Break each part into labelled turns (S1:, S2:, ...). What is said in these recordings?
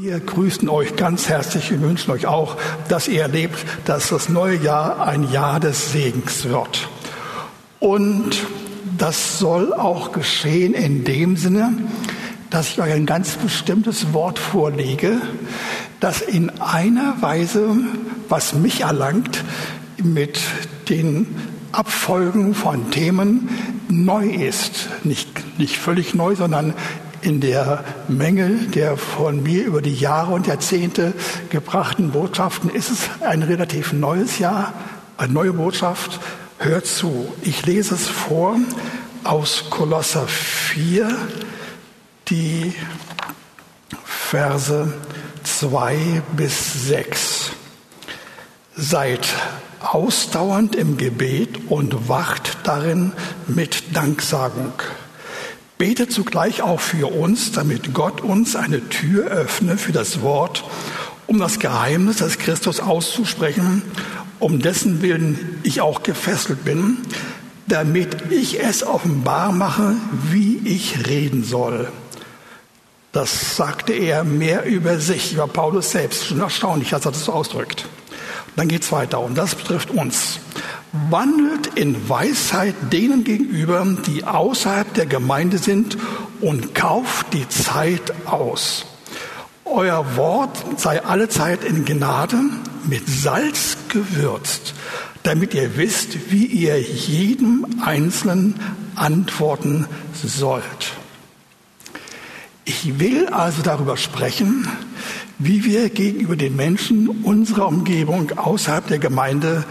S1: Wir grüßen euch ganz herzlich und wünschen euch auch, dass ihr erlebt, dass das neue Jahr ein Jahr des Segens wird. Und das soll auch geschehen in dem Sinne, dass ich euch ein ganz bestimmtes Wort vorlege, das in einer Weise, was mich erlangt, mit den Abfolgen von Themen neu ist. Nicht, nicht völlig neu, sondern in der Menge der von mir über die Jahre und Jahrzehnte gebrachten Botschaften ist es ein relativ neues Jahr, eine neue Botschaft. Hört zu, ich lese es vor aus Kolosser 4, die Verse 2 bis 6. Seid ausdauernd im Gebet und wacht darin mit Danksagung. Betet zugleich auch für uns, damit Gott uns eine Tür öffne für das Wort, um das Geheimnis des Christus auszusprechen, um dessen Willen ich auch gefesselt bin, damit ich es offenbar mache, wie ich reden soll. Das sagte er mehr über sich, über Paulus selbst. Schon erstaunlich, als er das so ausdrückt. Dann geht es weiter und das betrifft uns. Wandelt in Weisheit denen gegenüber, die außerhalb der Gemeinde sind und kauft die Zeit aus. Euer Wort sei allezeit in Gnade mit Salz gewürzt, damit ihr wisst, wie ihr jedem Einzelnen antworten sollt. Ich will also darüber sprechen, wie wir gegenüber den Menschen unserer Umgebung außerhalb der Gemeinde,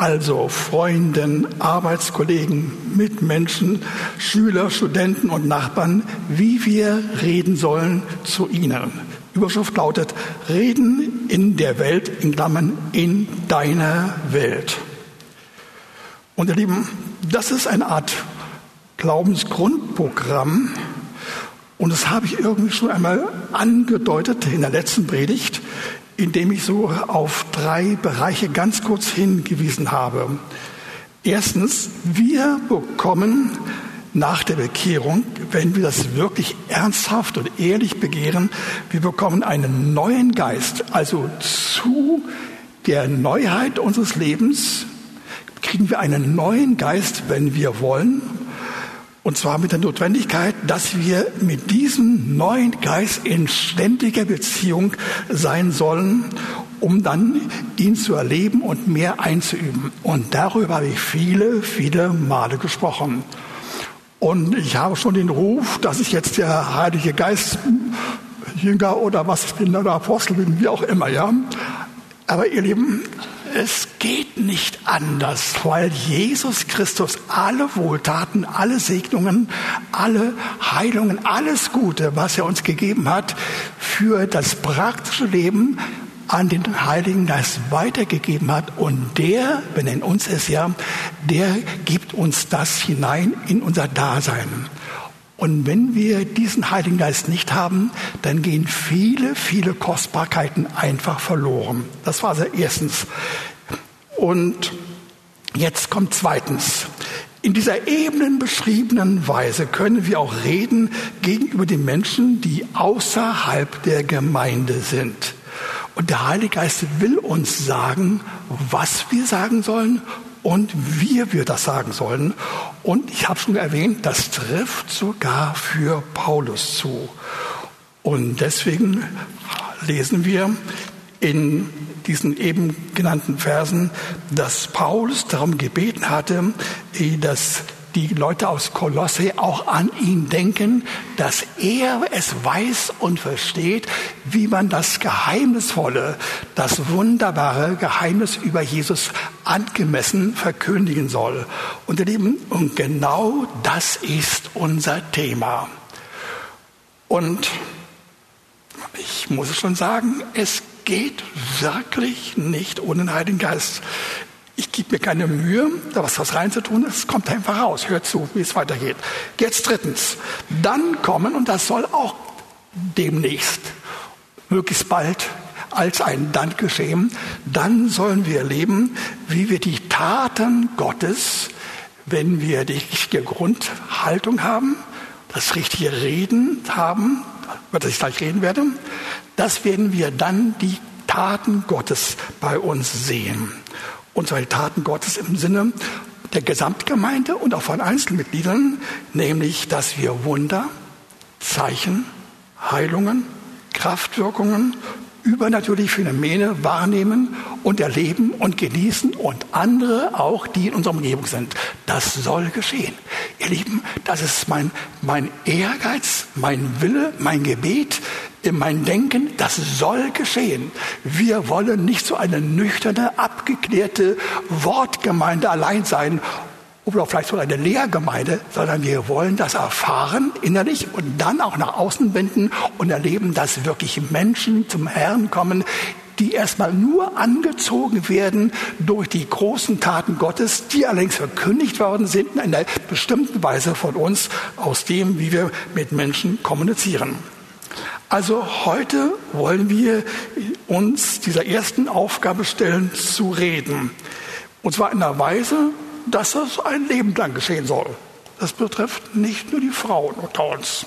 S1: also Freunden, Arbeitskollegen, Mitmenschen, Schüler, Studenten und Nachbarn, wie wir reden sollen zu ihnen. Überschrift lautet Reden in der Welt, in Klammern, in deiner Welt. Und ihr Lieben, das ist eine Art Glaubensgrundprogramm, und das habe ich irgendwie schon einmal angedeutet in der letzten Predigt, indem ich so auf drei Bereiche ganz kurz hingewiesen habe. Erstens, wir bekommen nach der Bekehrung, wenn wir das wirklich ernsthaft und ehrlich begehren, wir bekommen einen neuen Geist. Also zu der Neuheit unseres Lebens kriegen wir einen neuen Geist, wenn wir wollen. Und zwar mit der Notwendigkeit, dass wir mit diesem neuen Geist in ständiger Beziehung sein sollen, um dann ihn zu erleben und mehr einzuüben. Und darüber habe ich viele, viele Male gesprochen. Und ich habe schon den Ruf, dass ich jetzt der Heilige Geist Jünger oder was ich bin oder Apostel bin, wie auch immer, ja. Aber ihr Lieben, es geht nicht anders, weil Jesus Christus alle Wohltaten, alle Segnungen, alle Heilungen, alles Gute, was er uns gegeben hat, für das praktische Leben an den Heiligen Geist weitergegeben hat. Und der, wenn er in uns ist, ja, der gibt uns das hinein in unser Dasein. Und wenn wir diesen Heiligen Geist nicht haben, dann gehen viele, viele Kostbarkeiten einfach verloren. Das war also erstens. Und jetzt kommt zweitens. In dieser ebenen beschriebenen Weise können wir auch reden gegenüber den Menschen, die außerhalb der Gemeinde sind. Und der Heilige Geist will uns sagen, was wir sagen sollen und wie wir das sagen sollen. Und ich habe schon erwähnt, das trifft sogar für Paulus zu. Und deswegen lesen wir in diesen eben genannten Versen, dass Paulus darum gebeten hatte, dass die Leute aus Kolosse auch an ihn denken, dass er es weiß und versteht, wie man das Geheimnisvolle, das wunderbare Geheimnis über Jesus angemessen verkündigen soll. Und, Lieben, und genau das ist unser Thema. Und ich muss es schon sagen, es geht wirklich nicht ohne den Heiligen Geist. Ich gebe mir keine Mühe, da was, was reinzutun, es kommt einfach raus. Hört zu, wie es weitergeht. Jetzt drittens. Dann kommen, und das soll auch demnächst, möglichst bald, als ein Dank geschehen, dann sollen wir erleben, wie wir die Taten Gottes, wenn wir die richtige Grundhaltung haben, das richtige Reden haben, über das ich gleich reden werde, das werden wir dann die Taten Gottes bei uns sehen. Die Taten Gottes im Sinne der Gesamtgemeinde und auch von Einzelmitgliedern, nämlich, dass wir Wunder, Zeichen, Heilungen, Kraftwirkungen, übernatürliche Phänomene wahrnehmen und erleben und genießen und andere auch, die in unserer Umgebung sind. Das soll geschehen. Ihr Lieben, das ist mein, mein Ehrgeiz, mein Wille, mein Gebet, mein Denken, das soll geschehen. Wir wollen nicht so eine nüchterne, abgeklärte Wortgemeinde allein sein oder vielleicht sogar eine Lehrgemeinde, sondern wir wollen das erfahren innerlich und dann auch nach außen wenden und erleben, dass wirklich Menschen zum Herrn kommen, die erstmal nur angezogen werden durch die großen Taten Gottes, die allerdings verkündigt worden sind in einer bestimmten Weise von uns aus dem, wie wir mit Menschen kommunizieren. Also heute wollen wir uns dieser ersten Aufgabe stellen, zu reden. Und zwar in einer Weise, dass das ein Leben lang geschehen soll. Das betrifft nicht nur die Frauen unter uns.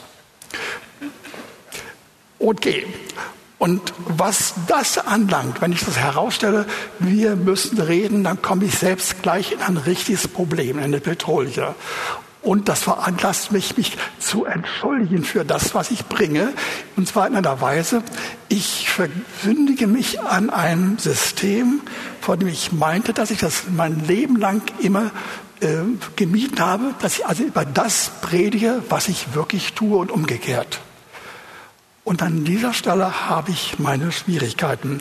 S1: Okay. Und was das anlangt, wenn ich das herausstelle, wir müssen reden, dann komme ich selbst gleich in ein richtiges Problem, in eine Petrolie. Und das veranlasst mich, mich zu entschuldigen für das, was ich bringe. Und zwar in einer Weise, ich verkündige mich an einem System, von dem ich meinte, dass ich das mein Leben lang immer äh, gemieden habe, dass ich also über das predige, was ich wirklich tue und umgekehrt. Und an dieser Stelle habe ich meine Schwierigkeiten.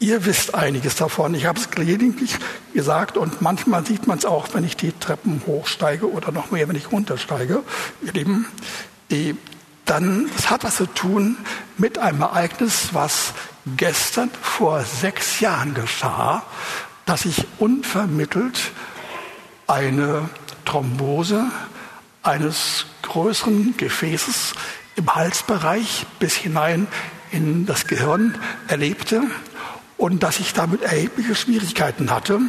S1: Ihr wisst einiges davon. Ich habe es gelegentlich gesagt und manchmal sieht man es auch, wenn ich die Treppen hochsteige oder noch mehr, wenn ich runtersteige. Ihr Lieben, dann, es hat was zu tun mit einem Ereignis, was gestern vor sechs Jahren geschah, dass ich unvermittelt eine Thrombose eines größeren Gefäßes im Halsbereich bis hinein in das Gehirn erlebte und dass ich damit erhebliche Schwierigkeiten hatte.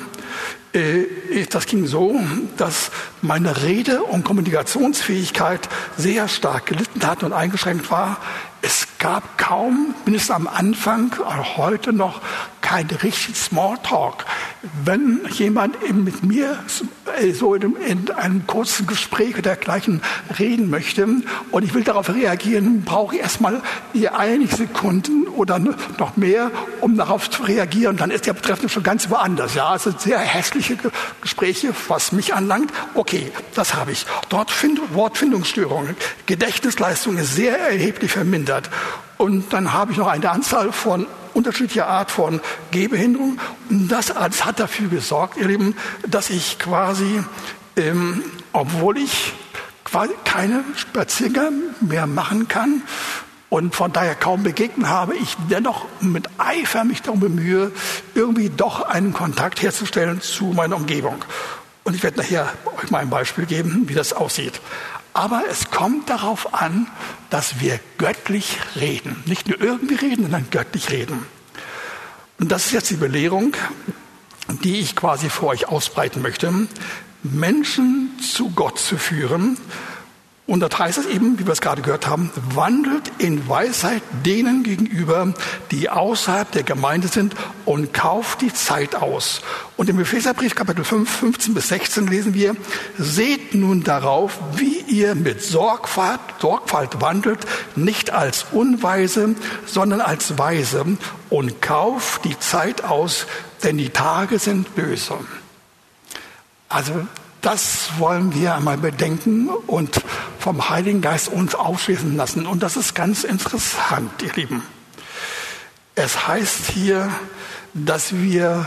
S1: Äh, das ging so, dass meine Rede- und Kommunikationsfähigkeit sehr stark gelitten hat und eingeschränkt war. Es gab kaum, mindestens am Anfang, auch heute noch, kein richtig Smalltalk. Wenn jemand mit mir so in einem kurzen Gespräch oder dergleichen reden möchte und ich will darauf reagieren, brauche ich erstmal einige Sekunden oder noch mehr, um darauf zu reagieren. Dann ist der Betreffende schon ganz woanders. Ja, also sehr hässliche Gespräche, was mich anlangt. Okay, das habe ich. Dort Find Wortfindungsstörungen, Gedächtnisleistung ist sehr erheblich vermindert. Und dann habe ich noch eine Anzahl von unterschiedlicher Art von Gehbehinderung. Und das alles hat dafür gesorgt, ihr Lieben, dass ich quasi, ähm, obwohl ich quasi keine Spaziergänge mehr machen kann und von daher kaum begegnen habe, ich dennoch mit Eifer mich darum bemühe, irgendwie doch einen Kontakt herzustellen zu meiner Umgebung. Und ich werde nachher euch mal ein Beispiel geben, wie das aussieht. Aber es kommt darauf an, dass wir göttlich reden. Nicht nur irgendwie reden, sondern göttlich reden. Und das ist jetzt die Belehrung, die ich quasi vor euch ausbreiten möchte. Menschen zu Gott zu führen und das heißt es eben, wie wir es gerade gehört haben, wandelt in Weisheit denen gegenüber, die außerhalb der Gemeinde sind und kauft die Zeit aus. Und im Epheserbrief Kapitel 5, 15 bis 16 lesen wir, seht nun darauf, wie ihr mit Sorgfalt, Sorgfalt wandelt, nicht als Unweise, sondern als Weise und kauft die Zeit aus, denn die Tage sind böse. Also das wollen wir einmal bedenken und vom Heiligen Geist uns aufschließen lassen. Und das ist ganz interessant, ihr Lieben. Es heißt hier, dass wir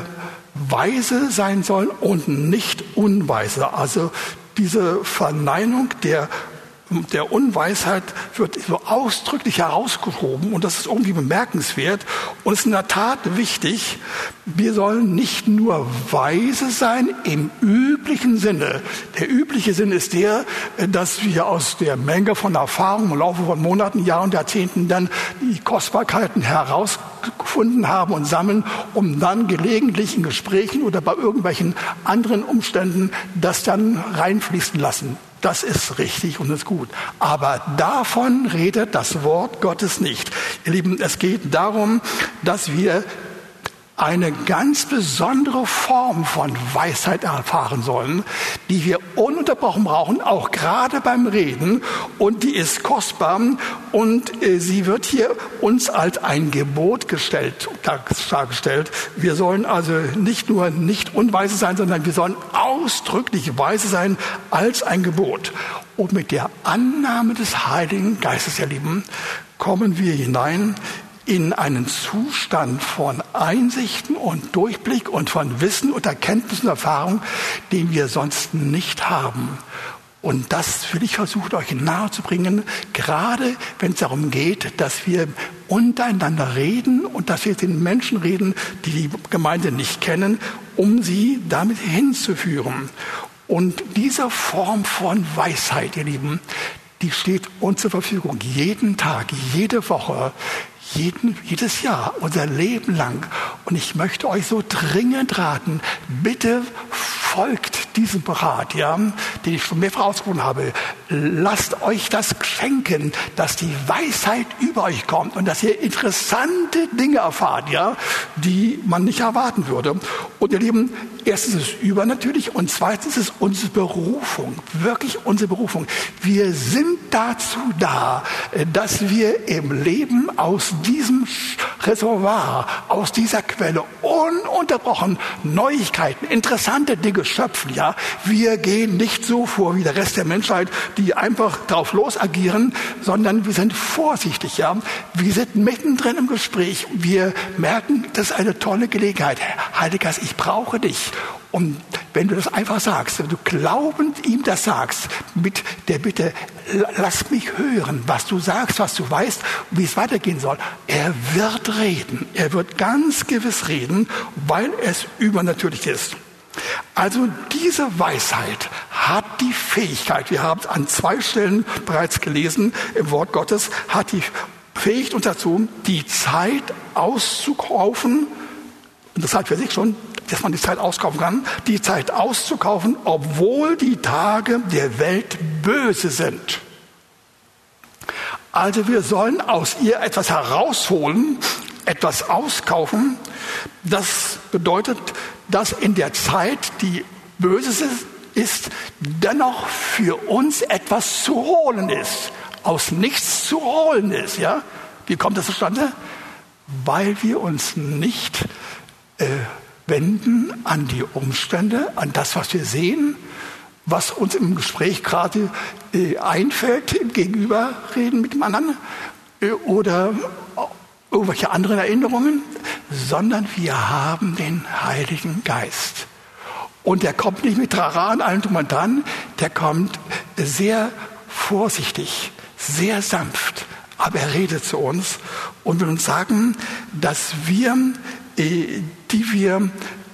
S1: weise sein sollen und nicht unweise. Also diese Verneinung der der Unweisheit wird so ausdrücklich herausgehoben und das ist irgendwie bemerkenswert und ist in der Tat wichtig. Wir sollen nicht nur weise sein im üblichen Sinne. Der übliche Sinn ist der, dass wir aus der Menge von Erfahrungen im Laufe von Monaten, Jahren und Jahrzehnten dann die Kostbarkeiten herausgefunden haben und sammeln, um dann gelegentlich in Gesprächen oder bei irgendwelchen anderen Umständen das dann reinfließen lassen. Das ist richtig und ist gut. Aber davon redet das Wort Gottes nicht. Ihr Lieben, es geht darum, dass wir eine ganz besondere Form von Weisheit erfahren sollen, die wir ununterbrochen brauchen, auch gerade beim Reden. Und die ist kostbar und äh, sie wird hier uns als ein Gebot gestellt, dargestellt. Wir sollen also nicht nur nicht unweise sein, sondern wir sollen ausdrücklich weise sein als ein Gebot. Und mit der Annahme des Heiligen Geistes, ihr Lieben, kommen wir hinein in einen Zustand von Einsichten und Durchblick und von Wissen und Erkenntnis und Erfahrung, den wir sonst nicht haben. Und das will ich versuchen, euch nahezubringen, gerade wenn es darum geht, dass wir untereinander reden und dass wir den Menschen reden, die die Gemeinde nicht kennen, um sie damit hinzuführen. Und diese Form von Weisheit, ihr Lieben, die steht uns zur Verfügung. Jeden Tag, jede Woche, jeden, jedes Jahr, unser Leben lang. Und ich möchte euch so dringend raten, bitte folgt diesem Rat, ja, den ich schon mehrfach ausgesprochen habe. Lasst euch das schenken, dass die Weisheit über euch kommt und dass ihr interessante Dinge erfahrt, ja, die man nicht erwarten würde. Und ihr Lieben, erstens ist es übernatürlich und zweitens ist es unsere Berufung, wirklich unsere Berufung. Wir sind dazu da, dass wir im Leben aus diesem Reservoir, aus dieser Quelle ununterbrochen Neuigkeiten, interessante Dinge schöpfen. Ja, wir gehen nicht so vor wie der Rest der Menschheit, die einfach drauf los agieren, sondern wir sind vorsichtig. Ja, wir sind mittendrin im Gespräch. Wir merken, das ist eine tolle Gelegenheit. Heiliger ich brauche dich. Und wenn du das einfach sagst, wenn du glaubend ihm das sagst, mit der Bitte, lass mich hören, was du sagst, was du weißt, wie es weitergehen soll, er wird reden. Er wird ganz gewiss reden, weil es übernatürlich ist. Also diese Weisheit hat die Fähigkeit, wir haben es an zwei Stellen bereits gelesen im Wort Gottes, hat die Fähigkeit uns dazu, die Zeit auszukaufen, und das hat für sich schon dass man die Zeit auskaufen kann, die Zeit auszukaufen, obwohl die Tage der Welt böse sind. Also wir sollen aus ihr etwas herausholen, etwas auskaufen. Das bedeutet, dass in der Zeit, die böse ist, dennoch für uns etwas zu holen ist. Aus nichts zu holen ist. Ja? Wie kommt das zustande? Weil wir uns nicht äh, wenden an die Umstände, an das, was wir sehen, was uns im Gespräch gerade äh, einfällt, im Gegenüberreden mit dem anderen äh, oder irgendwelche anderen Erinnerungen, sondern wir haben den Heiligen Geist. Und der kommt nicht mit Trara und allem drum und dran, der kommt sehr vorsichtig, sehr sanft, aber er redet zu uns und will uns sagen, dass wir äh, die wir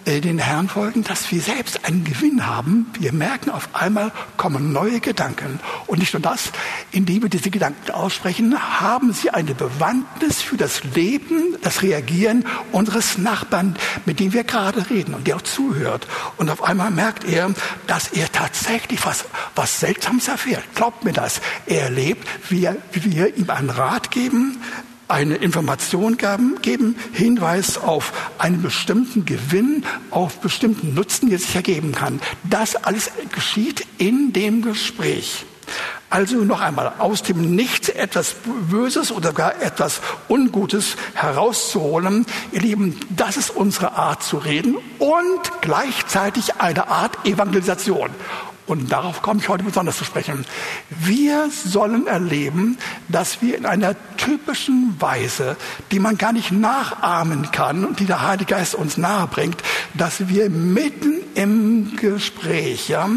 S1: äh, den Herrn folgen, dass wir selbst einen Gewinn haben. Wir merken auf einmal kommen neue Gedanken. Und nicht nur das, indem wir diese Gedanken aussprechen, haben sie eine Bewandtnis für das Leben, das Reagieren unseres Nachbarn, mit dem wir gerade reden und der auch zuhört. Und auf einmal merkt er, dass er tatsächlich was, was Seltsames erfährt. Glaubt mir das. Er erlebt, wie, wir, wie wir ihm einen Rat geben, eine Information geben, Hinweis auf einen bestimmten Gewinn, auf bestimmten Nutzen, der sich ergeben kann. Das alles geschieht in dem Gespräch. Also noch einmal, aus dem Nichts etwas Böses oder gar etwas Ungutes herauszuholen. Ihr Lieben, das ist unsere Art zu reden und gleichzeitig eine Art Evangelisation. Und darauf komme ich heute besonders zu sprechen. Wir sollen erleben, dass wir in einer typischen Weise, die man gar nicht nachahmen kann und die der Heilige Geist uns nahebringt, dass wir mitten im Gespräch ja,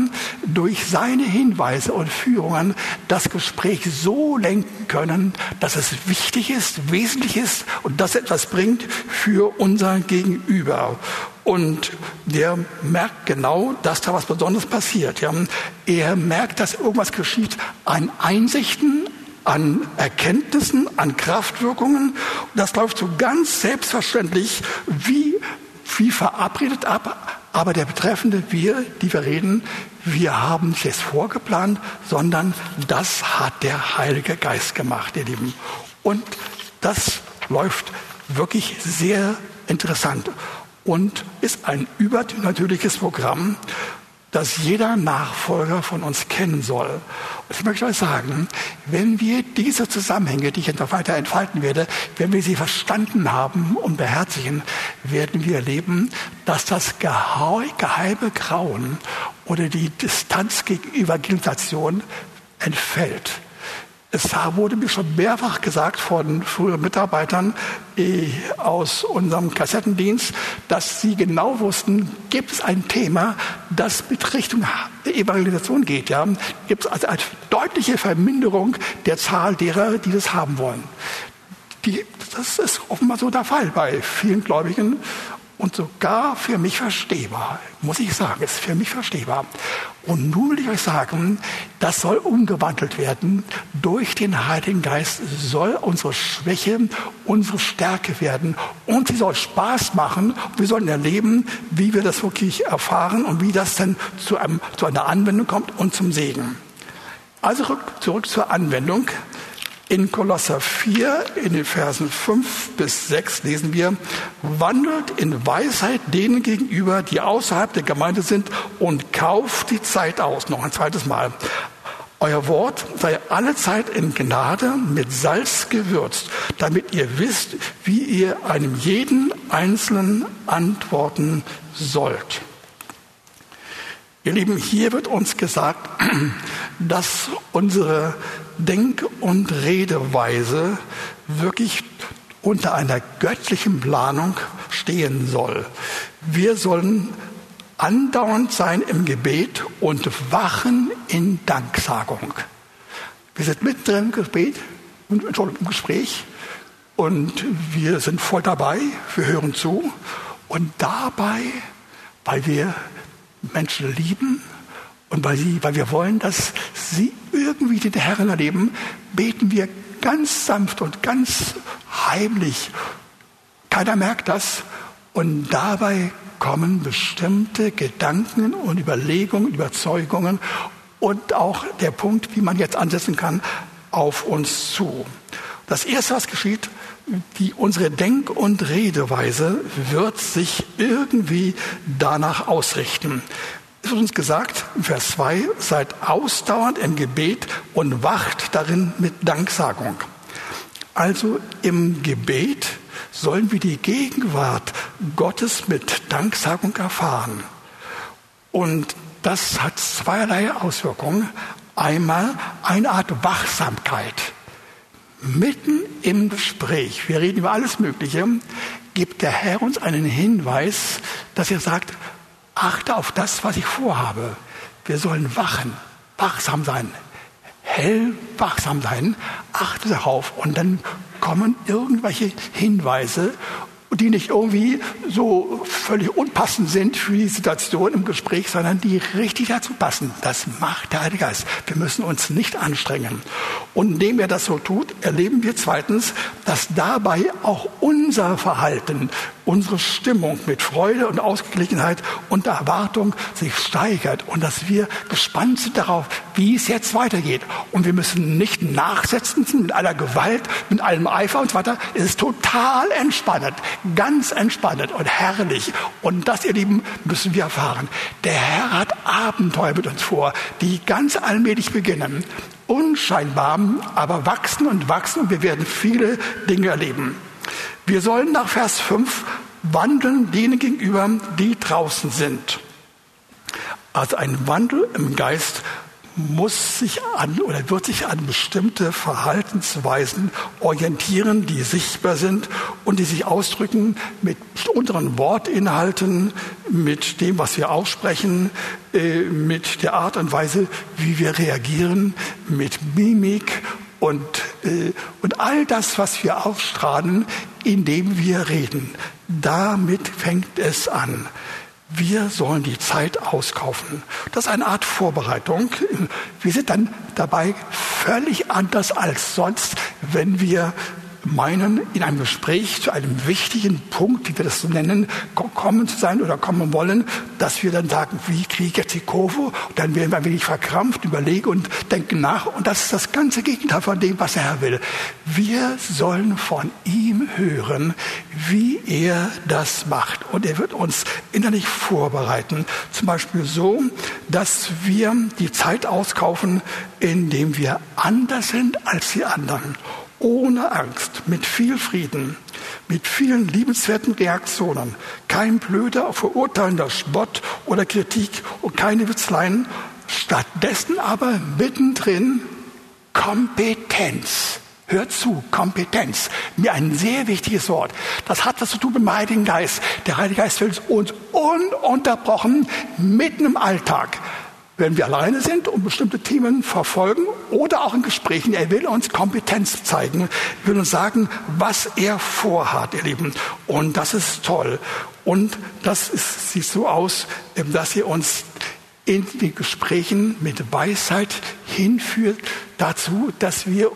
S1: durch seine Hinweise und Führungen das Gespräch so lenken können, dass es wichtig ist, wesentlich ist und dass etwas bringt für unser Gegenüber. Und der merkt genau, dass da was Besonderes passiert. Ja. Er merkt, dass irgendwas geschieht an Einsichten, an Erkenntnissen, an Kraftwirkungen. Das läuft so ganz selbstverständlich wie, wie verabredet ab Aber der betreffende wir, die wir reden, wir haben nicht es vorgeplant, sondern das hat der Heilige Geist gemacht, ihr Lieben. Und das läuft wirklich sehr interessant und ist ein übernatürliches Programm, das jeder Nachfolger von uns kennen soll. Ich möchte euch sagen, wenn wir diese Zusammenhänge, die ich noch weiter entfalten werde, wenn wir sie verstanden haben und beherzigen, werden wir erleben, dass das geheime Grauen oder die Distanz gegenüber Evangelisation entfällt. Es wurde mir schon mehrfach gesagt von früheren Mitarbeitern äh, aus unserem Kassettendienst, dass sie genau wussten, gibt es ein Thema, das mit Richtung Evangelisation geht. Ja? Gibt es also eine deutliche Verminderung der Zahl derer, die das haben wollen. Die, das ist offenbar so der Fall bei vielen Gläubigen und sogar für mich verstehbar, muss ich sagen, ist für mich verstehbar. Und nun will ich euch sagen, das soll umgewandelt werden. Durch den Heiligen Geist soll unsere Schwäche unsere Stärke werden und sie soll Spaß machen. Wir sollen erleben, wie wir das wirklich erfahren und wie das dann zu, einem, zu einer Anwendung kommt und zum Segen. Also zurück zur Anwendung. In Kolosser 4, in den Versen 5 bis 6 lesen wir, wandelt in Weisheit denen gegenüber, die außerhalb der Gemeinde sind und kauft die Zeit aus. Noch ein zweites Mal. Euer Wort sei alle Zeit in Gnade mit Salz gewürzt, damit ihr wisst, wie ihr einem jeden Einzelnen antworten sollt. Ihr Lieben, hier wird uns gesagt, dass unsere Denk- und Redeweise wirklich unter einer göttlichen Planung stehen soll. Wir sollen andauernd sein im Gebet und wachen in Danksagung. Wir sind mittendrin im Gebet, im Gespräch und wir sind voll dabei, wir hören zu und dabei, weil wir Menschen lieben und weil, sie, weil wir wollen, dass sie irgendwie den Herrn erleben, beten wir ganz sanft und ganz heimlich. Keiner merkt das. Und dabei kommen bestimmte Gedanken und Überlegungen, Überzeugungen und auch der Punkt, wie man jetzt ansetzen kann, auf uns zu. Das Erste, was geschieht, die, unsere Denk- und Redeweise wird sich irgendwie danach ausrichten. Es wird uns gesagt, Vers 2, seid ausdauernd im Gebet und wacht darin mit Danksagung. Also im Gebet sollen wir die Gegenwart Gottes mit Danksagung erfahren. Und das hat zweierlei Auswirkungen. Einmal eine Art Wachsamkeit. Mitten im Gespräch, wir reden über alles Mögliche, gibt der Herr uns einen Hinweis, dass er sagt, achte auf das, was ich vorhabe. Wir sollen wachen, wachsam sein, hell wachsam sein, achte darauf und dann kommen irgendwelche Hinweise die nicht irgendwie so völlig unpassend sind für die Situation im Gespräch, sondern die richtig dazu passen. Das macht der Heilige Geist. Wir müssen uns nicht anstrengen. Und indem er das so tut, erleben wir zweitens, dass dabei auch unser Verhalten, unsere Stimmung mit Freude und Ausgeglichenheit und Erwartung sich steigert und dass wir gespannt sind darauf, wie es jetzt weitergeht. Und wir müssen nicht nachsetzen mit aller Gewalt, mit allem Eifer und so weiter. Es ist total entspannend ganz entspannend und herrlich. Und das, ihr Lieben, müssen wir erfahren. Der Herr hat Abenteuer mit uns vor, die ganz allmählich beginnen. Unscheinbar, aber wachsen und wachsen und wir werden viele Dinge erleben. Wir sollen nach Vers 5 wandeln denen gegenüber, die draußen sind. Also ein Wandel im Geist muss sich an oder wird sich an bestimmte Verhaltensweisen orientieren, die sichtbar sind und die sich ausdrücken mit unseren Wortinhalten, mit dem, was wir aussprechen, äh, mit der Art und Weise, wie wir reagieren, mit Mimik und, äh, und all das, was wir ausstrahlen, indem wir reden. Damit fängt es an. Wir sollen die Zeit auskaufen. Das ist eine Art Vorbereitung. Wir sind dann dabei völlig anders als sonst, wenn wir meinen, in einem Gespräch zu einem wichtigen Punkt, wie wir das so nennen, kommen zu sein oder kommen wollen, dass wir dann sagen, wie kriege ich jetzt die Kurve? Und dann werden wir ein wenig verkrampft, überlegen und denken nach. Und das ist das ganze Gegenteil von dem, was der Herr will. Wir sollen von ihm hören, wie er das macht. Und er wird uns innerlich vorbereiten. Zum Beispiel so, dass wir die Zeit auskaufen, indem wir anders sind als die anderen ohne Angst, mit viel Frieden, mit vielen liebenswerten Reaktionen, kein blöder, verurteilender Spott oder Kritik und keine Witzleien, stattdessen aber mittendrin Kompetenz. Hört zu, Kompetenz. Mir ein sehr wichtiges Wort. Das hat was zu tun mit dem Heiligen Geist. Der Heilige Geist will uns ununterbrochen mitten im Alltag wenn wir alleine sind und bestimmte Themen verfolgen oder auch in Gesprächen. Er will uns Kompetenz zeigen, will uns sagen, was er vorhat, ihr Lieben. Und das ist toll. Und das ist, sieht so aus, ähm, dass er uns in den Gesprächen mit Weisheit hinführt dazu, dass wir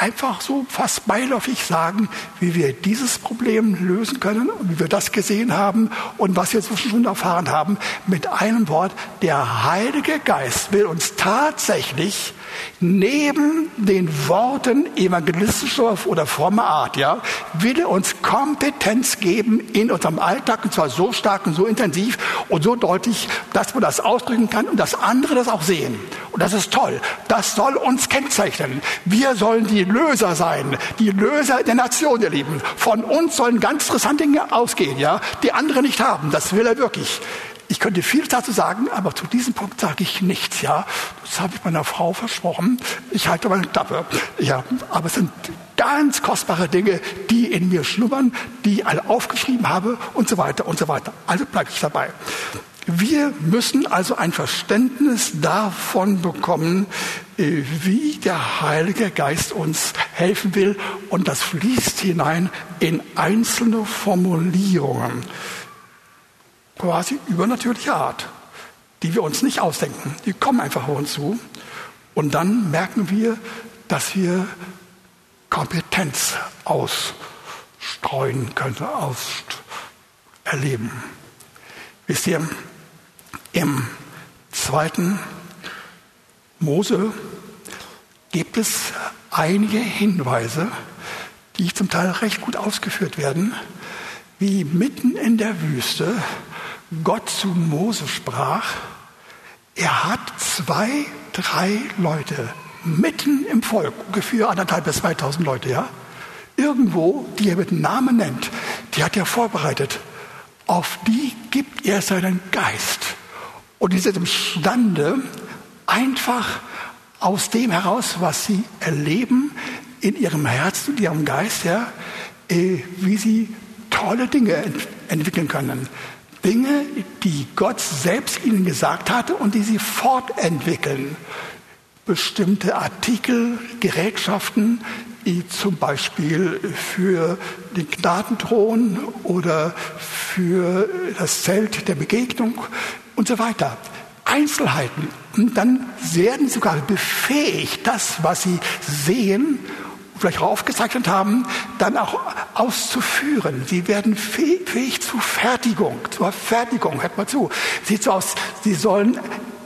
S1: einfach so fast beiläufig sagen, wie wir dieses Problem lösen können und wie wir das gesehen haben und was wir zwischendurch erfahren haben. Mit einem Wort, der Heilige Geist will uns tatsächlich neben den Worten evangelistischer oder frommer Art, ja, will uns Kompetenz geben in unserem Alltag und zwar so stark und so intensiv und so deutlich, dass man das ausdrücken kann und dass andere das auch sehen. Und das ist toll. Das soll uns kennzeichnen. Wir sollen die Löser sein, die Löser der Nation, ihr Lieben. Von uns sollen ganz interessante Dinge ausgehen, ja, die andere nicht haben. Das will er wirklich. Ich könnte viel dazu sagen, aber zu diesem Punkt sage ich nichts, ja. Das habe ich meiner Frau versprochen. Ich halte meine Klappe, ja. Aber es sind ganz kostbare Dinge, die in mir schlummern, die ich alle aufgeschrieben habe und so weiter und so weiter. Also bleibe ich dabei. Wir müssen also ein Verständnis davon bekommen, wie der Heilige Geist uns helfen will. Und das fließt hinein in einzelne Formulierungen quasi übernatürlicher Art, die wir uns nicht ausdenken. Die kommen einfach auf uns zu. Und dann merken wir, dass wir Kompetenz ausstreuen können, aus erleben. Wisst ihr, im zweiten Mose gibt es einige Hinweise, die zum Teil recht gut ausgeführt werden, wie mitten in der Wüste Gott zu Mose sprach, er hat zwei, drei Leute mitten im Volk, ungefähr anderthalb bis 2000 Leute, ja, irgendwo, die er mit Namen nennt, die hat er vorbereitet. Auf die gibt er seinen Geist. Und die sind imstande, einfach aus dem heraus, was sie erleben, in ihrem Herzen, in ihrem Geist, ja, äh, wie sie tolle Dinge ent entwickeln können. Dinge, die Gott selbst ihnen gesagt hatte und die sie fortentwickeln. Bestimmte Artikel, Gerätschaften, zum Beispiel für den Gnadenthron oder für das Zelt der Begegnung und so weiter. Einzelheiten. Und dann werden sie sogar befähigt, das, was sie sehen vielleicht auch aufgezeichnet haben, dann auch auszuführen. Sie werden fähig zu Fertigung, zur Fertigung. Hört mal zu. Sieht so aus, sie sollen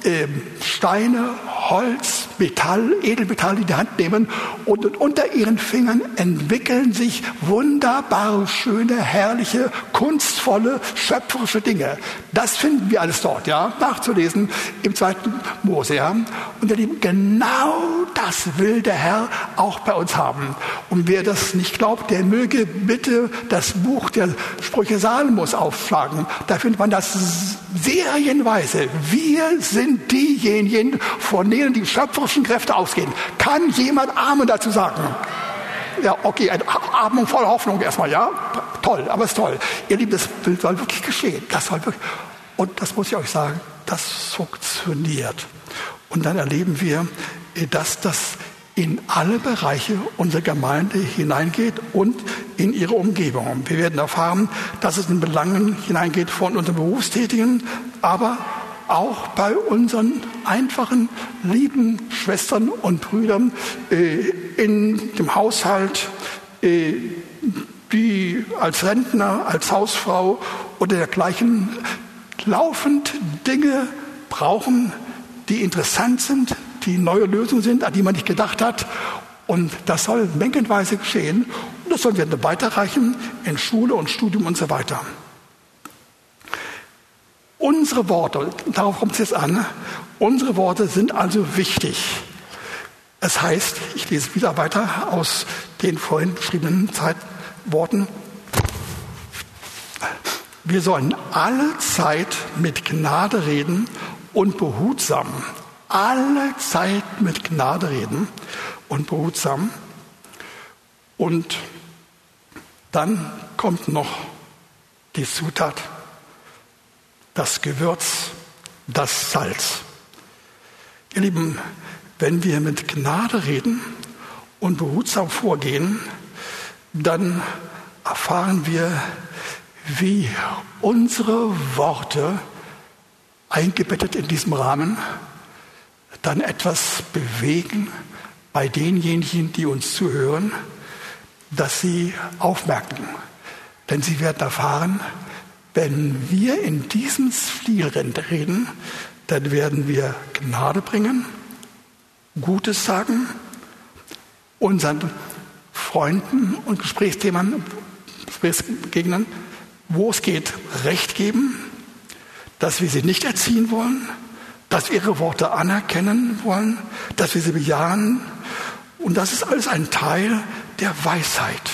S1: ähm, Steine, Holz, Metall, Edelmetall in die Hand nehmen und, unter ihren Fingern entwickeln sich wunderbare, schöne, herrliche, kunstvolle, schöpferische Dinge. Das finden wir alles dort, ja, nachzulesen im zweiten Mose, ja. Und ihr Lieben, genau das will der Herr auch bei uns haben. Und wer das nicht glaubt, der möge bitte das Buch der Sprüche Salomos aufschlagen. Da findet man das serienweise. Wir sind diejenigen, von denen die schöpferischen Kräfte ausgehen. Kann jemand Amen dazu sagen? Ja, okay, ein Amen voller Hoffnung erstmal, ja? Toll, aber ist toll. Ihr Lieben, das soll wirklich geschehen. Das soll wirklich, und das muss ich euch sagen, das funktioniert. Und dann erleben wir, dass das in alle Bereiche unserer Gemeinde hineingeht und in ihre Umgebung. Wir werden erfahren, dass es in Belangen hineingeht von unseren Berufstätigen, aber auch bei unseren einfachen, lieben Schwestern und Brüdern äh, in dem Haushalt, äh, die als Rentner, als Hausfrau oder dergleichen laufend Dinge brauchen, die interessant sind, die neue Lösungen sind, an die man nicht gedacht hat. Und das soll mengenweise geschehen. Und das sollen wir weiterreichen in Schule und Studium und so weiter. Unsere Worte, darauf kommt es jetzt an, unsere Worte sind also wichtig. Es heißt, ich lese wieder weiter aus den vorhin beschriebenen Zeitworten, wir sollen alle Zeit mit Gnade reden und behutsam. Alle Zeit mit Gnade reden und behutsam. Und dann kommt noch die Zutat, das Gewürz, das Salz. Ihr Lieben, wenn wir mit Gnade reden und behutsam vorgehen, dann erfahren wir, wie unsere Worte eingebettet in diesem Rahmen dann etwas bewegen bei denjenigen, die uns zuhören, dass sie aufmerken. Denn sie werden erfahren, wenn wir in diesem Stil reden, dann werden wir Gnade bringen, Gutes sagen, unseren Freunden und Gesprächsthemen, Gesprächsgegnern wo es geht, Recht geben, dass wir sie nicht erziehen wollen, dass wir ihre Worte anerkennen wollen, dass wir sie bejahen. Und das ist alles ein Teil der Weisheit.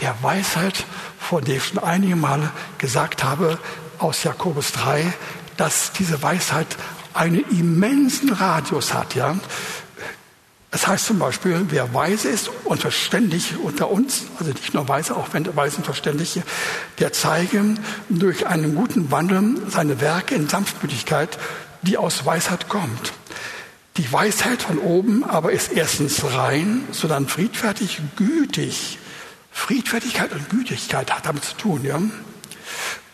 S1: Der Weisheit, von der ich schon einige Male gesagt habe aus Jakobus 3, dass diese Weisheit einen immensen Radius hat. Ja? Das heißt zum Beispiel, wer weise ist und verständig unter uns, also nicht nur weise, auch wenn weise und verständig, der zeige durch einen guten Wandel seine Werke in Sanftmütigkeit, die aus Weisheit kommt. Die Weisheit von oben aber ist erstens rein, sondern friedfertig, gütig. Friedfertigkeit und Gütigkeit hat damit zu tun. Ja?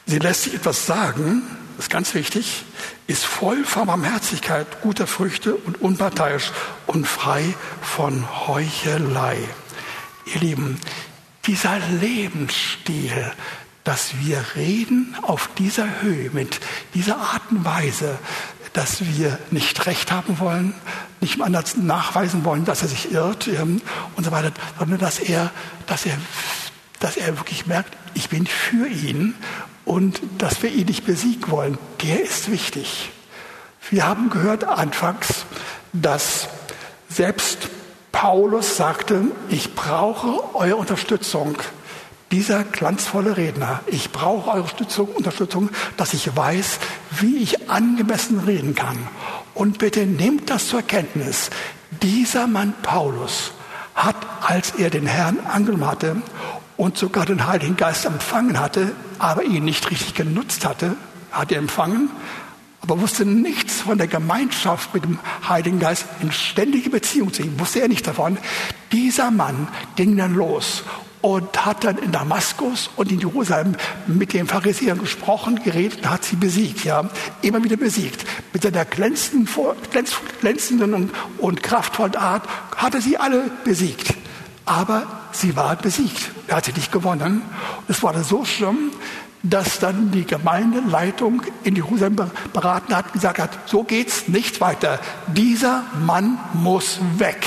S1: Sie lässt sich etwas sagen, das ist ganz wichtig, ist voll von Barmherzigkeit, guter Früchte und unparteiisch und frei von Heuchelei. Ihr Lieben, dieser Lebensstil, dass wir reden auf dieser Höhe, mit dieser Art und Weise, dass wir nicht recht haben wollen, nicht dem anderen nachweisen wollen, dass er sich irrt ähm, und so weiter, sondern dass er, dass er, dass er wirklich merkt, ich bin für ihn und dass wir ihn nicht besiegen wollen, der ist wichtig. Wir haben gehört anfangs, dass selbst Paulus sagte, ich brauche eure Unterstützung. Dieser glanzvolle Redner, ich brauche eure Unterstützung, Unterstützung, dass ich weiß, wie ich angemessen reden kann. Und bitte nehmt das zur Kenntnis. Dieser Mann Paulus hat, als er den Herrn angenommen hatte und sogar den Heiligen Geist empfangen hatte, aber ihn nicht richtig genutzt hatte, hat er empfangen, aber wusste nichts von der Gemeinschaft mit dem Heiligen Geist in ständige Beziehung zu ihm, wusste er nicht davon. Dieser Mann ging dann los und hat dann in Damaskus und in Jerusalem mit den Pharisäern gesprochen, geredet und hat sie besiegt, ja, immer wieder besiegt. Mit seiner glänzenden, und, kraftvollen Art hat er sie alle besiegt. Aber sie war besiegt. Er hat sie nicht gewonnen. Es war so schlimm, dass dann die Gemeindeleitung in Jerusalem beraten hat, gesagt hat, so geht's nicht weiter. Dieser Mann muss weg.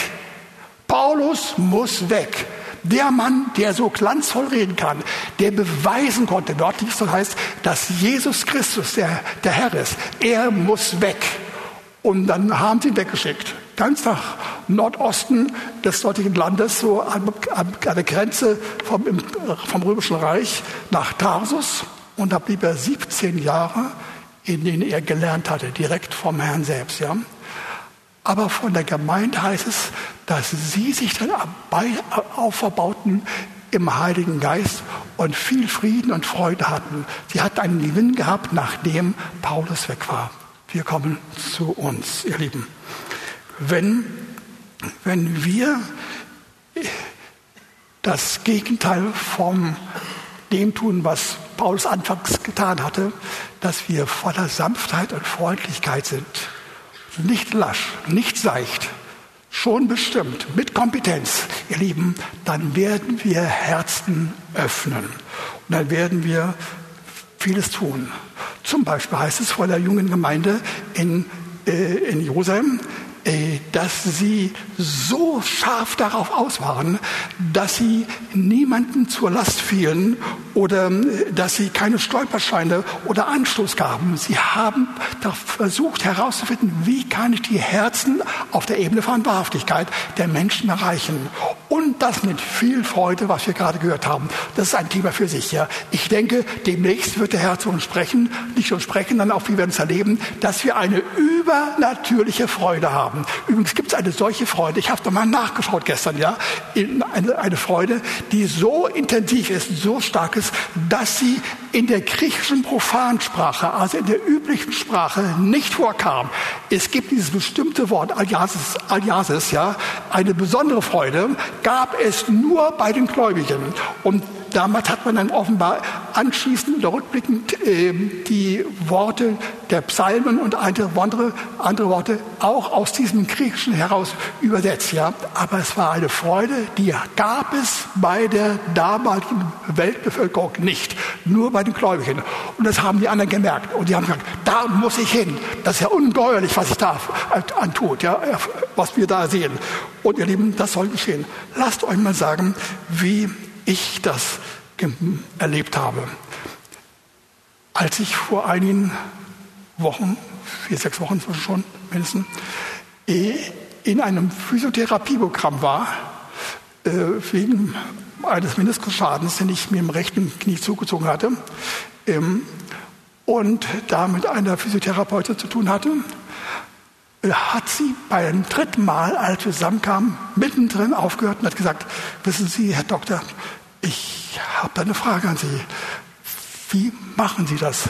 S1: Paulus muss weg. Der Mann, der so glanzvoll reden kann, der beweisen konnte, wörtlich so heißt, dass Jesus Christus der, der Herr ist, er muss weg. Und dann haben sie ihn weggeschickt ganz nach Nordosten des dortigen Landes, so an, an, an der Grenze vom, vom Römischen Reich nach Tarsus. Und da blieb er 17 Jahre, in denen er gelernt hatte, direkt vom Herrn selbst. Ja. Aber von der Gemeinde heißt es, dass sie sich dann auferbauten im Heiligen Geist und viel Frieden und Freude hatten. Sie hatten einen Gewinn gehabt, nachdem Paulus weg war. Wir kommen zu uns, ihr Lieben. Wenn, wenn wir das Gegenteil von dem tun, was Paulus anfangs getan hatte, dass wir voller Sanftheit und Freundlichkeit sind, nicht lasch, nicht seicht, schon bestimmt, mit Kompetenz, ihr Lieben, dann werden wir Herzen öffnen. Und dann werden wir vieles tun. Zum Beispiel heißt es vor der jungen Gemeinde in, äh, in Jerusalem, äh, dass sie so scharf darauf aus waren, dass sie niemanden zur Last fielen oder äh, dass sie keine Stolperscheine oder Anstoß gaben. Sie haben versucht herauszufinden, wie kann ich die Herzen auf der Ebene von Wahrhaftigkeit der Menschen erreichen. Und das mit viel Freude, was wir gerade gehört haben. Das ist ein Thema für sich. Ja. Ich denke, demnächst wird der Herr zu uns sprechen, nicht nur sprechen, sondern auch, wie wir uns erleben, dass wir eine übernatürliche Freude haben. Übrigens gibt es eine solche Freude, ich habe da mal nachgeschaut gestern, ja, eine, eine Freude, die so intensiv ist, so stark ist, dass sie in der griechischen Profansprache, also in der üblichen Sprache, nicht vorkam. Es gibt dieses bestimmte Wort, Aliasis, Aliasis ja, eine besondere Freude gab es nur bei den Gläubigen. Und Damals hat man dann offenbar anschließend oder rückblickend äh, die Worte der Psalmen und andere, andere Worte auch aus diesem Griechischen heraus übersetzt. Ja. Aber es war eine Freude, die gab es bei der damaligen Weltbevölkerung nicht, nur bei den Gläubigen. Und das haben die anderen gemerkt. Und die haben gesagt, da muss ich hin. Das ist ja ungeheuerlich, was ich da antut, ja, was wir da sehen. Und ihr Lieben, das soll geschehen. Lasst euch mal sagen, wie ich das erlebt habe. Als ich vor einigen Wochen, vier, sechs Wochen schon mindestens, eh, in einem Physiotherapieprogramm war, äh, wegen eines Meniskusschadens, den ich mir im rechten Knie zugezogen hatte, ähm, und da mit einer Physiotherapeutin zu tun hatte, hat sie beim dritten Mal, als wir zusammenkamen, mittendrin aufgehört und hat gesagt, wissen Sie, Herr Doktor, ich habe eine Frage an Sie. Wie machen Sie das?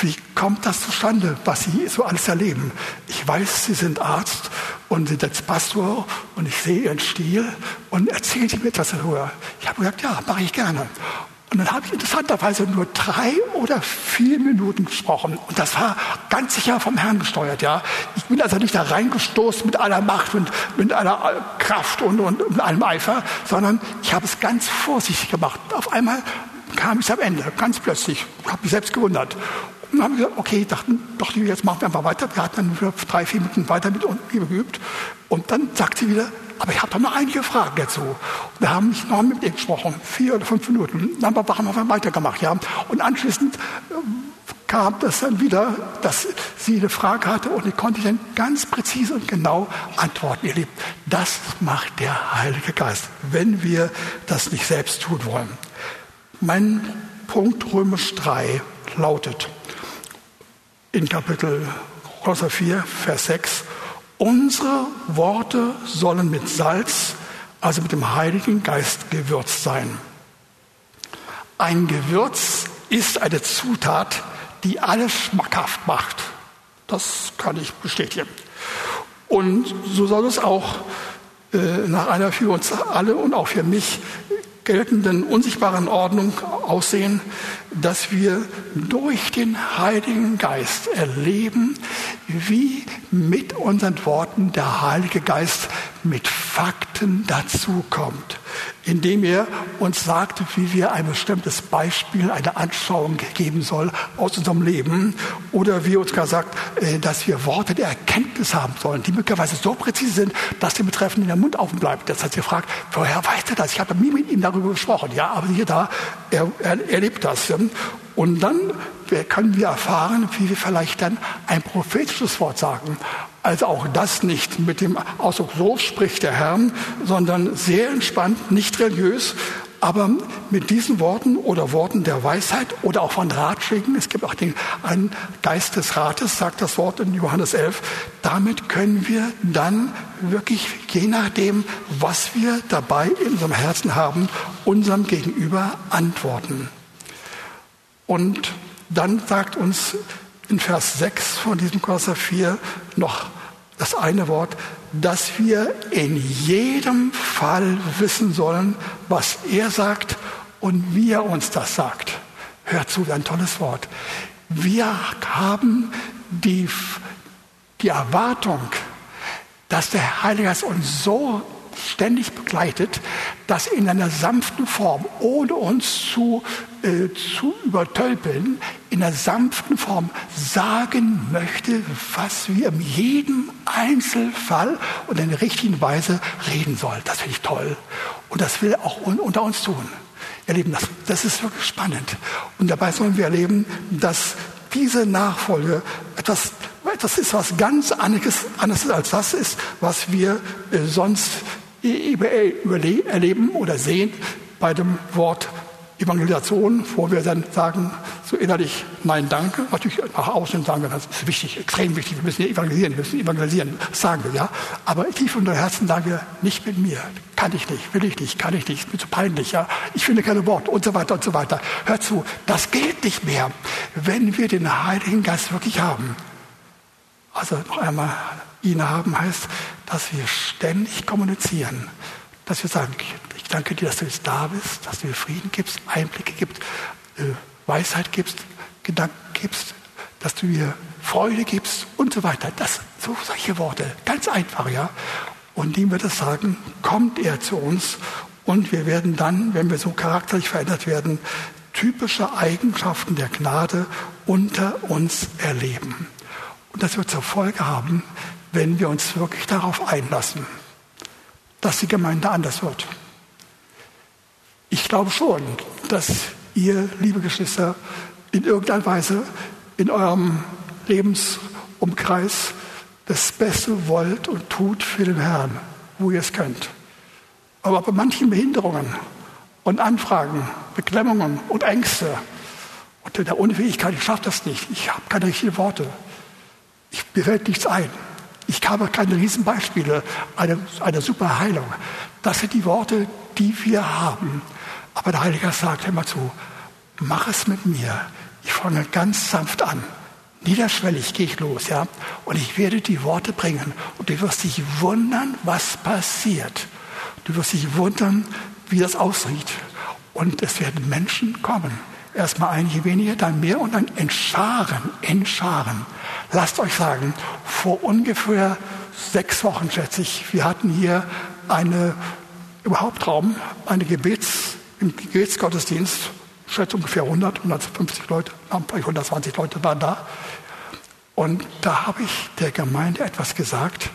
S1: Wie kommt das zustande, was Sie so alles erleben? Ich weiß, Sie sind Arzt und sind jetzt Pastor und ich sehe Ihren Stil und erzählen Sie mir etwas darüber. Ich habe gesagt, ja, mache ich gerne. Und dann habe ich interessanterweise nur drei oder vier Minuten gesprochen. Und das war ganz sicher vom Herrn gesteuert, ja. Ich bin also nicht da reingestoßen mit aller Macht und mit aller Kraft und, und mit allem Eifer, sondern ich habe es ganz vorsichtig gemacht. Auf einmal kam ich am Ende, ganz plötzlich. Ich habe mich selbst gewundert. Und dann haben wir gesagt, okay, dachten, doch, jetzt machen wir einfach weiter. Wir hatten dann drei, vier Minuten weiter mit uns geübt. Und dann sagt sie wieder, aber ich habe da noch einige Fragen dazu. Wir haben nicht noch mit ihr gesprochen, vier oder fünf Minuten. Dann haben wir weitergemacht. Ja. Und anschließend äh, kam das dann wieder, dass sie eine Frage hatte und ich konnte dann ganz präzise und genau antworten. Ihr Lieben, das macht der Heilige Geist, wenn wir das nicht selbst tun wollen. Mein Punkt Römisch 3 lautet in Kapitel Kolosser 4, Vers 6, Unsere Worte sollen mit Salz, also mit dem Heiligen Geist gewürzt sein. Ein Gewürz ist eine Zutat, die alles schmackhaft macht. Das kann ich bestätigen. Und so soll es auch äh, nach einer für uns alle und auch für mich geltenden unsichtbaren Ordnung aussehen, dass wir durch den Heiligen Geist erleben, wie mit unseren Worten der Heilige Geist mit Fakten dazukommt indem er uns sagt, wie wir ein bestimmtes Beispiel, eine Anschauung geben soll aus unserem Leben. Oder wie er uns gar sagt, äh, dass wir Worte der Erkenntnis haben sollen, die möglicherweise so präzise sind, dass dem Betreffenden der Mund offen bleibt. Das heißt, ihr fragt, woher weiß er das? Ich habe nie mit ihm darüber gesprochen. Ja, aber hier da, er, er erlebt das. Und dann können wir erfahren, wie wir vielleicht dann ein prophetisches Wort sagen. Also auch das nicht mit dem Ausdruck, so spricht der Herr, sondern sehr entspannt, nicht religiös, aber mit diesen Worten oder Worten der Weisheit oder auch von Ratschlägen, es gibt auch den einen Geist des Rates, sagt das Wort in Johannes 11, damit können wir dann wirklich, je nachdem, was wir dabei in unserem Herzen haben, unserem Gegenüber antworten. Und dann sagt uns in Vers 6 von diesem Kolosser 4 noch das eine Wort, dass wir in jedem Fall wissen sollen, was er sagt und wie er uns das sagt. Hört zu, ein tolles Wort. Wir haben die, die Erwartung, dass der Heilige Geist uns so ständig begleitet, dass in einer sanften Form, ohne uns zu, äh, zu übertölpeln, in einer sanften Form sagen möchte, was wir in jedem Einzelfall und in der richtigen Weise reden sollen. Das finde ich toll. Und das will auch unter uns tun. Ihr Lieben, das, das ist wirklich spannend. Und dabei sollen wir erleben, dass diese Nachfolge etwas, etwas ist, was ganz anderes, anderes als das ist, was wir äh, sonst erleben oder sehen bei dem Wort Evangelisation, wo wir dann sagen, so innerlich, nein, danke. Natürlich nach außen sagen wir, das ist wichtig, extrem wichtig, wir müssen evangelisieren, wir müssen evangelisieren, das sagen wir, ja. Aber tief unter Herzen sagen wir, nicht mit mir, kann ich nicht, will ich nicht, kann ich nicht, ist mir zu peinlich, ja. Ich finde keine Worte und so weiter und so weiter. Hör zu, das gilt nicht mehr, wenn wir den Heiligen Geist wirklich haben. Also noch einmal, ihn haben heißt, dass wir ständig kommunizieren, dass wir sagen, ich danke dir, dass du jetzt da bist, dass du mir Frieden gibst, Einblicke gibst, äh, Weisheit gibst, Gedanken gibst, dass du mir Freude gibst und so weiter. Das so solche Worte, ganz einfach, ja. Und indem wir das sagen, kommt er zu uns und wir werden dann, wenn wir so charakterlich verändert werden, typische Eigenschaften der Gnade unter uns erleben. Und das wird zur Folge haben, wenn wir uns wirklich darauf einlassen, dass die Gemeinde anders wird. Ich glaube schon, dass ihr, liebe Geschwister, in irgendeiner Weise in eurem Lebensumkreis das Beste wollt und tut für den Herrn, wo ihr es könnt. Aber bei manchen Behinderungen und Anfragen, Beklemmungen und Ängste und der Unfähigkeit, ich schaffe das nicht, ich habe keine richtigen Worte, ich, mir fällt nichts ein, ich habe keine Riesenbeispiele, eine, eine super Heilung. Das sind die Worte, die wir haben. Aber der Heilige sagt immer zu, mach es mit mir. Ich fange ganz sanft an. Niederschwellig gehe ich los, ja. Und ich werde die Worte bringen. Und du wirst dich wundern, was passiert. Du wirst dich wundern, wie das aussieht. Und es werden Menschen kommen. Erstmal einige wenige, dann mehr und dann in Scharen, in Scharen. Lasst euch sagen, vor ungefähr sechs Wochen, schätze ich, wir hatten hier eine, überhaupt Raum, eine Gebets, im Gebetsgottesdienst, schätze ungefähr 100, 150 Leute, 120 Leute waren da. Und da habe ich der Gemeinde etwas gesagt,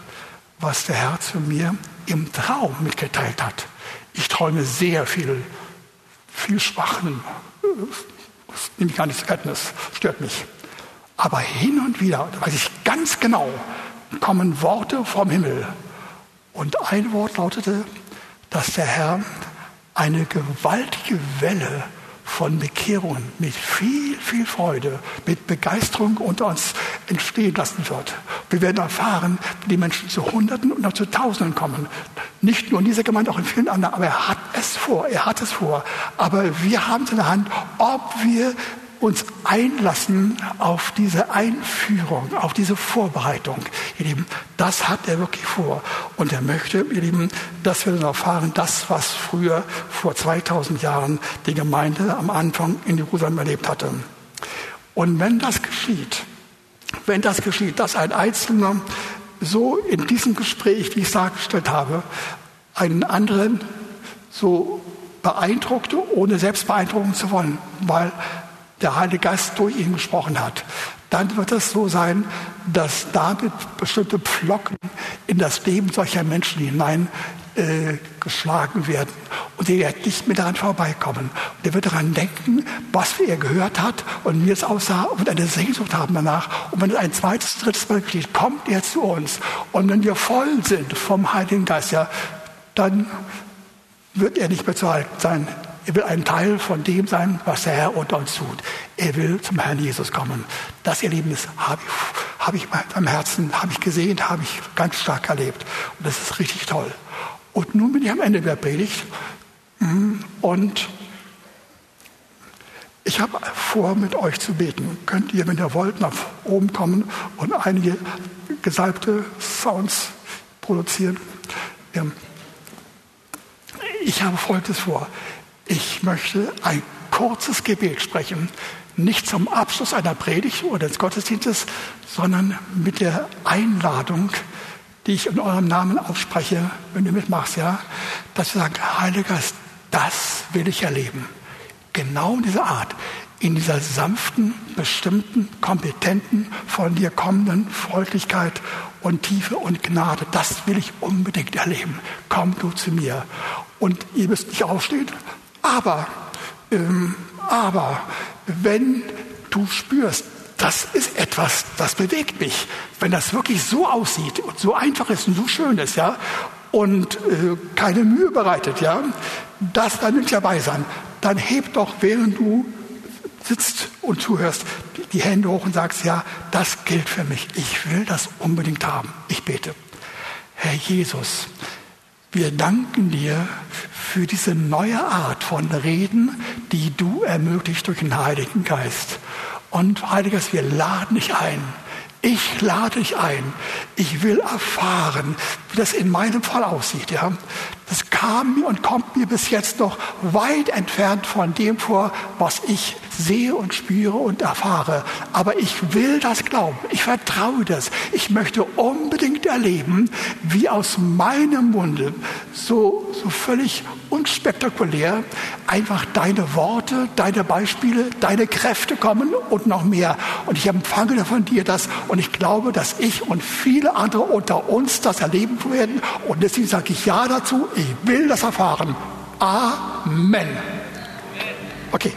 S1: was der Herr zu mir im Traum mitgeteilt hat. Ich träume sehr viel, viel Schwachen. Das nehme ich gar nicht zur Kenntnis, stört mich. Aber hin und wieder, da weiß ich ganz genau, kommen Worte vom Himmel. Und ein Wort lautete, dass der Herr eine gewaltige Welle von Bekehrungen mit viel, viel Freude, mit Begeisterung unter uns entstehen lassen wird. Wir werden erfahren, die Menschen zu Hunderten und noch zu Tausenden kommen. Nicht nur in dieser Gemeinde, auch in vielen anderen. Aber er hat es vor, er hat es vor. Aber wir haben es in der Hand, ob wir uns einlassen auf diese Einführung, auf diese Vorbereitung. Ihr Lieben, das hat er wirklich vor. Und er möchte, ihr Lieben, dass wir dann erfahren, das, was früher vor 2000 Jahren die Gemeinde am Anfang in Jerusalem erlebt hatte. Und wenn das geschieht, wenn das geschieht, dass ein Einzelner so in diesem Gespräch, wie ich es dargestellt habe, einen anderen so beeindruckte, ohne selbst beeindrucken zu wollen, weil der Heilige Geist durch ihn gesprochen hat, dann wird es so sein, dass damit bestimmte Pflocken in das Leben solcher Menschen hinein äh, geschlagen werden. Und er wird nicht mehr daran vorbeikommen. Und er wird daran denken, was er gehört hat und wie es aussah und eine Sehnsucht haben danach. Und wenn es ein zweites, drittes Mal geschieht, kommt er zu uns. Und wenn wir voll sind vom Heiligen Geist, ja, dann wird er nicht mehr zu halten sein. Er will ein Teil von dem sein, was der Herr unter uns tut. Er will zum Herrn Jesus kommen. Das, ihr habe ich, hab ich beim Herzen, habe ich gesehen, habe ich ganz stark erlebt. Und das ist richtig toll. Und nun bin ich am Ende der Predigt. Mhm. Und ich habe vor, mit euch zu beten. Könnt ihr, wenn ihr wollt, nach oben kommen und einige gesalbte Sounds produzieren? Ich habe Folgendes vor. Ich möchte ein kurzes Gebet sprechen, nicht zum Abschluss einer Predigt oder des Gottesdienstes, sondern mit der Einladung, die ich in eurem Namen ausspreche, wenn du mitmachst, ja, dass wir sagen, Heiliger Geist, das will ich erleben. Genau in dieser Art, in dieser sanften, bestimmten, kompetenten, von dir kommenden Freundlichkeit und Tiefe und Gnade. Das will ich unbedingt erleben. Komm du zu mir. Und ihr müsst nicht aufstehen, aber, ähm, aber wenn du spürst, das ist etwas, das bewegt mich. Wenn das wirklich so aussieht und so einfach ist und so schön ist, ja, und äh, keine Mühe bereitet, ja, das dann ich dabei sein. Dann heb doch, während du sitzt und zuhörst, die Hände hoch und sagst, ja, das gilt für mich. Ich will das unbedingt haben. Ich bete. Herr Jesus, wir danken dir für diese neue Art von Reden, die du ermöglicht durch den Heiligen Geist. Und Heiliges, wir laden dich ein. Ich lade dich ein. Ich will erfahren, wie das in meinem Fall aussieht. Ja? Das kam mir und kommt mir bis jetzt noch weit entfernt von dem vor, was ich sehe und spüre und erfahre. Aber ich will das glauben. Ich vertraue das. Ich möchte unbedingt erleben, wie aus meinem Munde so, so völlig unspektakulär einfach deine Worte, deine Beispiele, deine Kräfte kommen und noch mehr. Und ich empfange von dir das und ich glaube, dass ich und viele andere unter uns das erleben werden. Und deswegen sage ich Ja dazu. Ich will das erfahren. Amen. Okay.